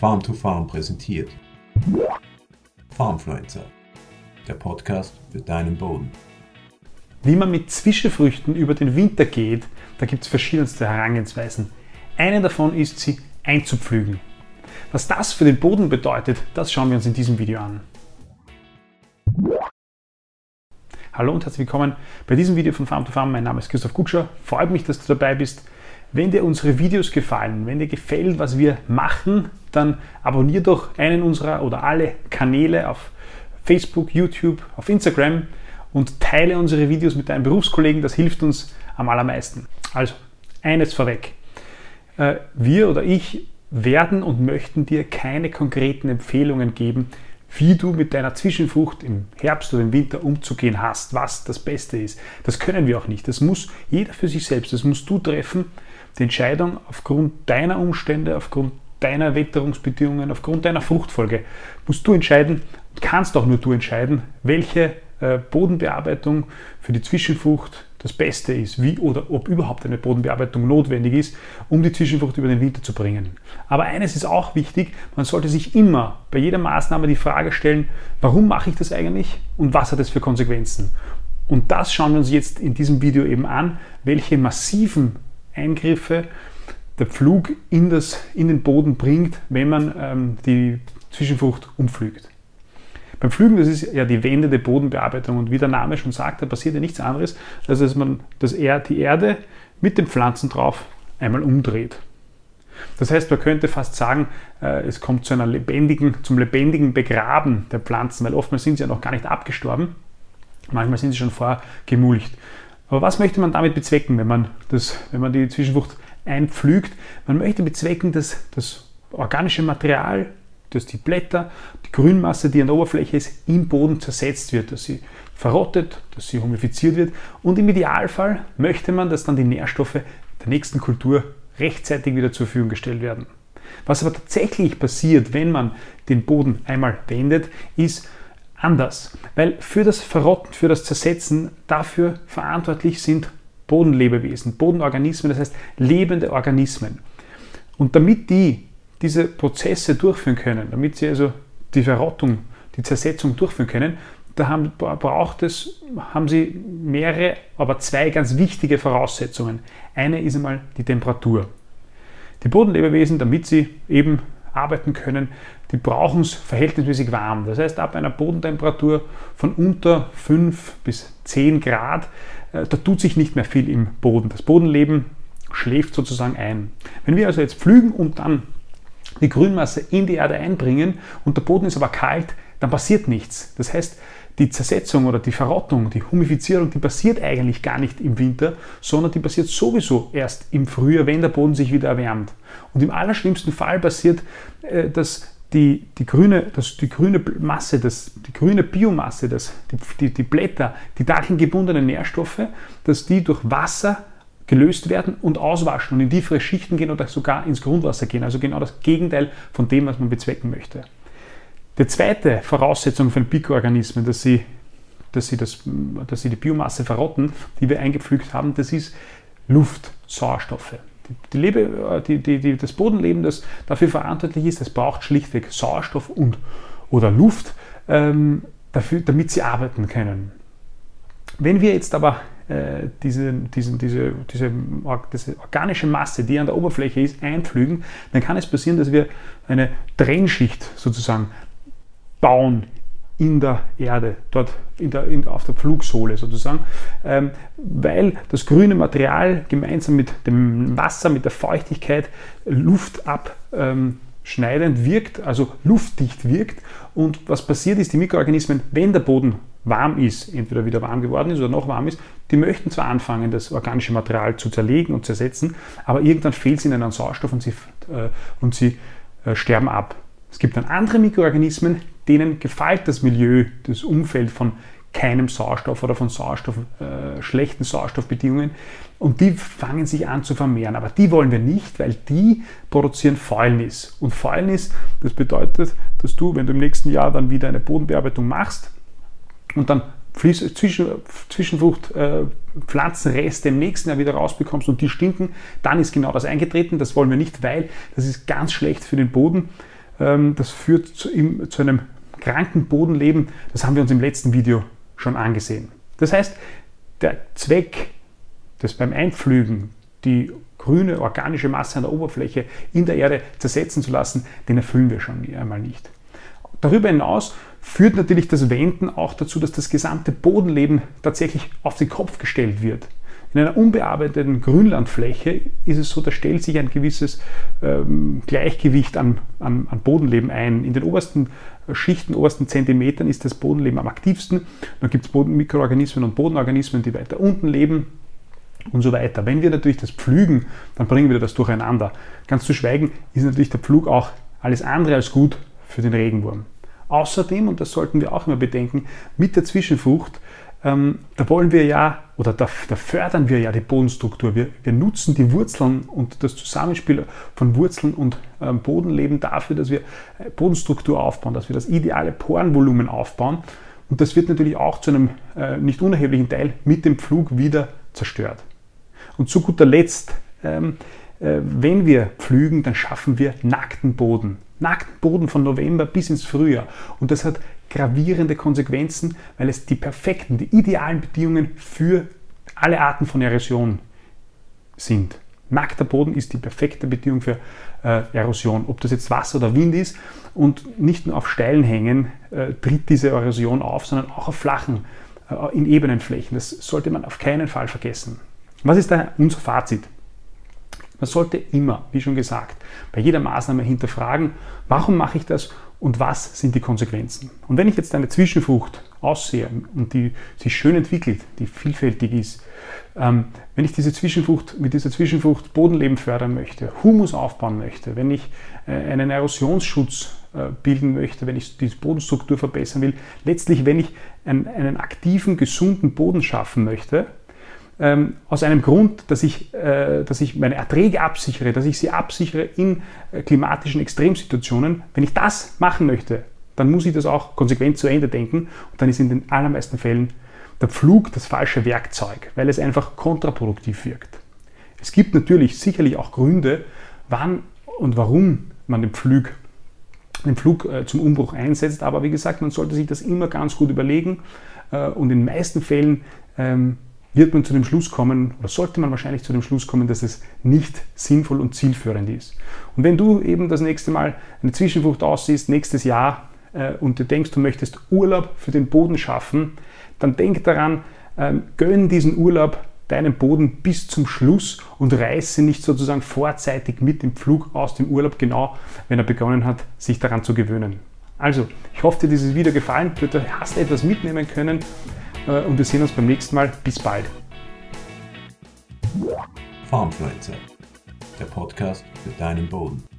Farm to Farm präsentiert. Farmfluencer, der Podcast für deinen Boden. Wie man mit Zwischenfrüchten über den Winter geht, da gibt es verschiedenste Herangehensweisen. Eine davon ist, sie einzupflügen. Was das für den Boden bedeutet, das schauen wir uns in diesem Video an. Hallo und herzlich willkommen bei diesem Video von Farm to Farm. Mein Name ist Christoph Kutscher. Freut mich, dass du dabei bist. Wenn dir unsere Videos gefallen, wenn dir gefällt, was wir machen, dann abonniere doch einen unserer oder alle Kanäle auf Facebook, YouTube, auf Instagram und teile unsere Videos mit deinen Berufskollegen. Das hilft uns am allermeisten. Also, eines vorweg. Äh, wir oder ich werden und möchten dir keine konkreten Empfehlungen geben, wie du mit deiner Zwischenfrucht im Herbst oder im Winter umzugehen hast, was das Beste ist. Das können wir auch nicht. Das muss jeder für sich selbst, das musst du treffen. Die Entscheidung aufgrund deiner Umstände, aufgrund deiner Witterungsbedingungen, aufgrund deiner Fruchtfolge, musst du entscheiden, kannst auch nur du entscheiden, welche äh, Bodenbearbeitung für die Zwischenfrucht das Beste ist, wie oder ob überhaupt eine Bodenbearbeitung notwendig ist, um die Zwischenfrucht über den Winter zu bringen. Aber eines ist auch wichtig, man sollte sich immer bei jeder Maßnahme die Frage stellen, warum mache ich das eigentlich und was hat es für Konsequenzen? Und das schauen wir uns jetzt in diesem Video eben an, welche massiven Eingriffe der Pflug in, das, in den Boden bringt, wenn man ähm, die Zwischenfrucht umpflügt. Beim Pflügen, das ist ja die wendende Bodenbearbeitung und wie der Name schon sagt, da passiert ja nichts anderes, als dass man dass er die Erde mit den Pflanzen drauf einmal umdreht. Das heißt, man könnte fast sagen, äh, es kommt zu einer lebendigen, zum lebendigen Begraben der Pflanzen, weil oftmals sind sie ja noch gar nicht abgestorben, manchmal sind sie schon vorgemulcht. Aber was möchte man damit bezwecken, wenn man, das, wenn man die Zwischenfrucht einpflügt? Man möchte bezwecken, dass das organische Material dass die Blätter, die Grünmasse, die an der Oberfläche ist, im Boden zersetzt wird, dass sie verrottet, dass sie humifiziert wird. Und im Idealfall möchte man, dass dann die Nährstoffe der nächsten Kultur rechtzeitig wieder zur Verfügung gestellt werden. Was aber tatsächlich passiert, wenn man den Boden einmal wendet, ist anders. Weil für das Verrotten, für das Zersetzen dafür verantwortlich sind Bodenlebewesen, Bodenorganismen, das heißt lebende Organismen. Und damit die diese Prozesse durchführen können, damit sie also die Verrottung, die Zersetzung durchführen können, da haben, braucht es, haben sie mehrere, aber zwei ganz wichtige Voraussetzungen. Eine ist einmal die Temperatur. Die Bodenlebewesen, damit sie eben arbeiten können, die brauchen es verhältnismäßig warm. Das heißt, ab einer Bodentemperatur von unter 5 bis 10 Grad, da tut sich nicht mehr viel im Boden. Das Bodenleben schläft sozusagen ein. Wenn wir also jetzt pflügen und dann die Grünmasse in die Erde einbringen und der Boden ist aber kalt, dann passiert nichts. Das heißt, die Zersetzung oder die Verrottung, die Humifizierung, die passiert eigentlich gar nicht im Winter, sondern die passiert sowieso erst im Frühjahr, wenn der Boden sich wieder erwärmt. Und im allerschlimmsten Fall passiert, äh, dass die, die, grüne, das, die grüne Masse, das, die grüne Biomasse, das, die, die, die Blätter, die darin gebundenen Nährstoffe, dass die durch Wasser gelöst werden und auswaschen und in tiefere Schichten gehen oder sogar ins Grundwasser gehen. Also genau das Gegenteil von dem, was man bezwecken möchte. Die zweite Voraussetzung für Mikroorganismen, dass sie, dass, sie das, dass sie die Biomasse verrotten, die wir eingepflügt haben, das ist Luft, Sauerstoffe. Die Lebe, die, die, die, das Bodenleben, das dafür verantwortlich ist, das braucht schlichtweg Sauerstoff und, oder Luft, ähm, dafür, damit sie arbeiten können. Wenn wir jetzt aber äh, diese, diesen, diese, diese, diese organische Masse, die an der Oberfläche ist, einpflügen, dann kann es passieren, dass wir eine Trennschicht sozusagen bauen in der Erde, dort in der, in, auf der Flugsohle sozusagen, ähm, weil das grüne Material gemeinsam mit dem Wasser, mit der Feuchtigkeit Luft abschneidend ähm, wirkt, also luftdicht wirkt. Und was passiert ist, die Mikroorganismen, wenn der Boden warm ist, entweder wieder warm geworden ist oder noch warm ist, die möchten zwar anfangen, das organische Material zu zerlegen und zersetzen, aber irgendwann fehlt es ihnen an Sauerstoff und sie, äh, und sie äh, sterben ab. Es gibt dann andere Mikroorganismen, denen gefällt das Milieu, das Umfeld von keinem Sauerstoff oder von Sauerstoff, äh, schlechten Sauerstoffbedingungen und die fangen sich an zu vermehren. Aber die wollen wir nicht, weil die produzieren Fäulnis. Und Fäulnis, das bedeutet, dass du, wenn du im nächsten Jahr dann wieder eine Bodenbearbeitung machst, und dann Zwischen, Zwischenfrucht, äh, Pflanzenreste im nächsten Jahr wieder rausbekommst und die stinken, dann ist genau das eingetreten. Das wollen wir nicht, weil das ist ganz schlecht für den Boden. ähm, das führt zu, zu einem kranken Bodenleben. Das haben wir uns im letzten Video schon angesehen. Das heißt, der Zweck des beim Einpflügen die grüne organische Masse an der Oberfläche in der Erde zersetzen zu lassen, den erfüllen wir schon einmal nicht. Darüber hinaus führt natürlich das Wenden auch dazu, dass das gesamte Bodenleben tatsächlich auf den Kopf gestellt wird. In einer unbearbeiteten Grünlandfläche ist es so, da stellt sich ein gewisses ähm, Gleichgewicht an, an, an, Bodenleben ein. In den obersten Schichten, obersten Zentimetern ist das Bodenleben am aktivsten. Dann gibt es Mikroorganismen und Bodenorganismen, die weiter unten leben und so weiter. Wenn wir natürlich das pflügen, dann bringen wir das durcheinander. Ganz zu schweigen ist natürlich der Pflug auch alles andere als gut für den Regenwurm. Außerdem, und das sollten wir auch immer bedenken, mit der Zwischenfrucht, ähm, da wollen wir ja, oder da, da fördern wir ja die Bodenstruktur. Wir, wir, nutzen die Wurzeln und das Zusammenspiel von Wurzeln und ähm, Bodenleben dafür, dass wir äh, Bodenstruktur aufbauen, dass wir das ideale Porenvolumen aufbauen. Und das wird natürlich auch zu einem äh, nicht unerheblichen Teil mit dem Pflug wieder zerstört. Und zu guter Letzt, ähm, äh, wenn wir pflügen, dann schaffen wir nackten Boden. Nackten Boden von November bis ins Frühjahr. Und das hat gravierende Konsequenzen, weil es die perfekten, die idealen Bedingungen für alle Arten von Erosion sind. Nackter Boden ist die perfekte Bedingung für äh, Erosion. Ob das jetzt Wasser oder Wind ist und nicht nur auf steilen Hängen äh, tritt diese Erosion auf, sondern auch auf flachen, äh, in ebenen Flächen. Das sollte man auf keinen Fall vergessen. Was ist da unser Fazit? Man sollte immer, wie schon gesagt, bei jeder Maßnahme hinterfragen, warum mache ich das und was sind die Konsequenzen. Und wenn ich jetzt eine Zwischenfrucht aussehe und die sich schön entwickelt, die vielfältig ist, ähm, wenn ich diese Zwischenfrucht, mit dieser Zwischenfrucht Bodenleben fördern möchte, Humus aufbauen möchte, wenn ich äh, einen Erosionsschutz äh, bilden möchte, wenn ich die Bodenstruktur verbessern will, letztlich, wenn ich einen, einen aktiven, gesunden Boden schaffen möchte, ähm, aus einem Grund, dass ich, äh, dass ich meine Erträge absichere, dass ich sie absichere in äh, klimatischen Extremsituationen. Wenn ich das machen möchte, dann muss ich das auch konsequent zu Ende denken und dann ist in den allermeisten Fällen der Pflug das falsche Werkzeug, weil es einfach kontraproduktiv wirkt. Es gibt natürlich sicherlich auch Gründe, wann und warum man den Pflug, den Flug äh, zum Umbruch einsetzt, aber wie gesagt, man sollte sich das immer ganz gut überlegen äh, und in den meisten Fällen ähm, wird man zu dem Schluss kommen, oder sollte man wahrscheinlich zu dem Schluss kommen, dass es nicht sinnvoll und zielführend ist. Und wenn du eben das nächste Mal eine Zwischenfrucht aussiehst, nächstes Jahr, äh, und du denkst, du möchtest Urlaub für den Boden schaffen, dann denk daran, ähm, gönn diesen Urlaub deinen Boden bis zum Schluss und reiße nicht sozusagen vorzeitig mit dem Flug aus dem Urlaub, genau wenn er begonnen hat, sich daran zu gewöhnen. Also, ich hoffe, dir dieses Video gefallen, du hast etwas mitnehmen können und wir sehen uns beim nächsten Mal. Bis bald. Farmfluencer, der Podcast für deinen Boden.